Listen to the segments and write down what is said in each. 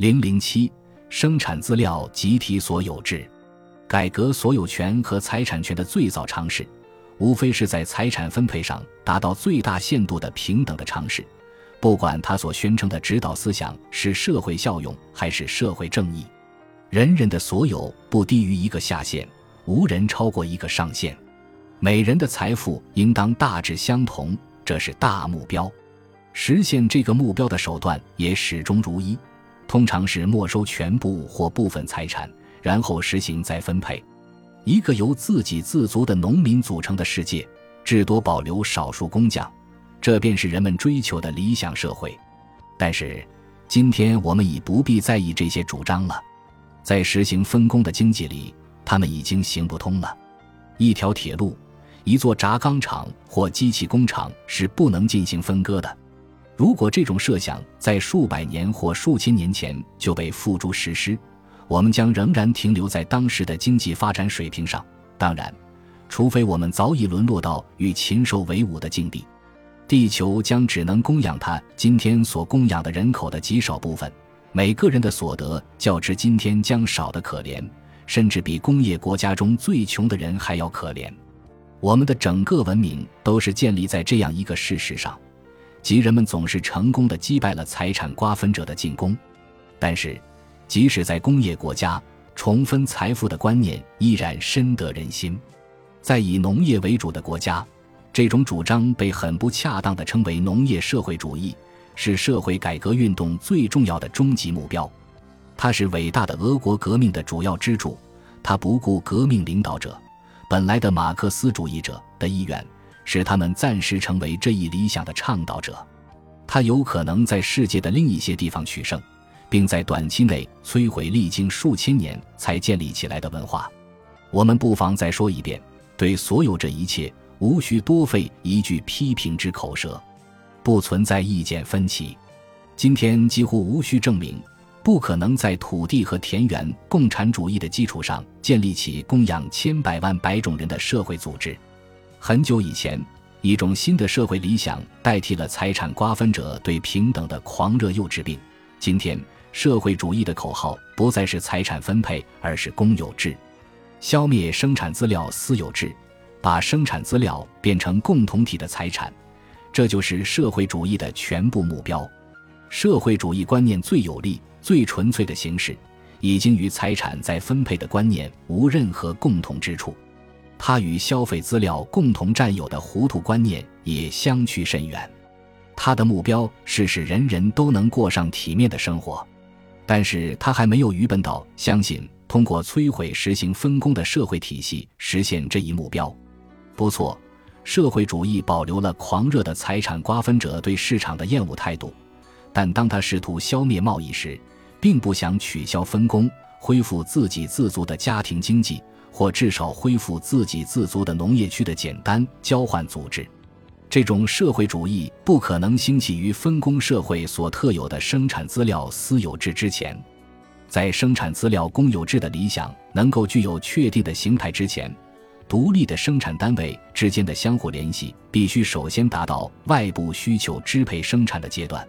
零零七，生产资料集体所有制，改革所有权和财产权的最早尝试，无非是在财产分配上达到最大限度的平等的尝试。不管他所宣称的指导思想是社会效用还是社会正义，人人的所有不低于一个下限，无人超过一个上限。每人的财富应当大致相同，这是大目标。实现这个目标的手段也始终如一，通常是没收全部或部分财产，然后实行再分配。一个由自给自足的农民组成的世界，至多保留少数工匠。这便是人们追求的理想社会，但是今天我们已不必在意这些主张了。在实行分工的经济里，他们已经行不通了。一条铁路、一座轧钢厂或机器工厂是不能进行分割的。如果这种设想在数百年或数千年前就被付诸实施，我们将仍然停留在当时的经济发展水平上。当然，除非我们早已沦落到与禽兽为伍的境地。地球将只能供养它今天所供养的人口的极少部分，每个人的所得较之今天将少得可怜，甚至比工业国家中最穷的人还要可怜。我们的整个文明都是建立在这样一个事实上，即人们总是成功的击败了财产瓜分者的进攻。但是，即使在工业国家，重分财富的观念依然深得人心，在以农业为主的国家。这种主张被很不恰当的称为农业社会主义，是社会改革运动最重要的终极目标。它是伟大的俄国革命的主要支柱。它不顾革命领导者本来的马克思主义者的意愿，使他们暂时成为这一理想的倡导者。他有可能在世界的另一些地方取胜，并在短期内摧毁历经数千年才建立起来的文化。我们不妨再说一遍：对所有这一切。无需多费一句批评之口舌，不存在意见分歧。今天几乎无需证明，不可能在土地和田园共产主义的基础上建立起供养千百万百种人的社会组织。很久以前，一种新的社会理想代替了财产瓜分者对平等的狂热幼稚病。今天，社会主义的口号不再是财产分配，而是公有制，消灭生产资料私有制。把生产资料变成共同体的财产，这就是社会主义的全部目标。社会主义观念最有力、最纯粹的形式，已经与财产再分配的观念无任何共同之处。他与消费资料共同占有的糊涂观念也相去甚远。他的目标是使人人都能过上体面的生活，但是他还没有愚笨到相信通过摧毁实行分工的社会体系实现这一目标。不错，社会主义保留了狂热的财产瓜分者对市场的厌恶态度，但当他试图消灭贸易时，并不想取消分工，恢复自给自足的家庭经济，或至少恢复自给自足的农业区的简单交换组织。这种社会主义不可能兴起于分工社会所特有的生产资料私有制之前，在生产资料公有制的理想能够具有确定的形态之前。独立的生产单位之间的相互联系必须首先达到外部需求支配生产的阶段。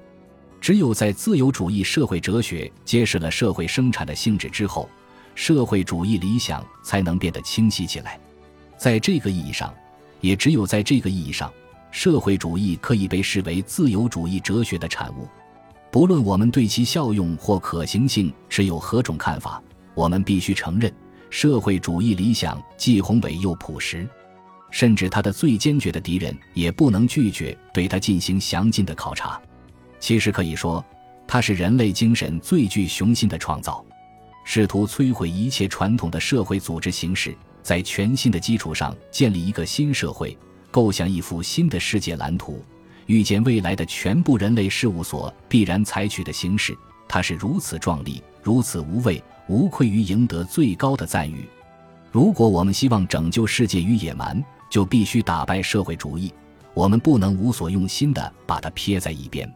只有在自由主义社会哲学揭示了社会生产的性质之后，社会主义理想才能变得清晰起来。在这个意义上，也只有在这个意义上，社会主义可以被视为自由主义哲学的产物。不论我们对其效用或可行性持有何种看法，我们必须承认。社会主义理想既宏伟又朴实，甚至他的最坚决的敌人也不能拒绝对他进行详尽的考察。其实可以说，它是人类精神最具雄心的创造，试图摧毁一切传统的社会组织形式，在全新的基础上建立一个新社会，构想一幅新的世界蓝图，预见未来的全部人类事务所必然采取的形式。它是如此壮丽，如此无畏。无愧于赢得最高的赞誉。如果我们希望拯救世界于野蛮，就必须打败社会主义。我们不能无所用心地把它撇在一边。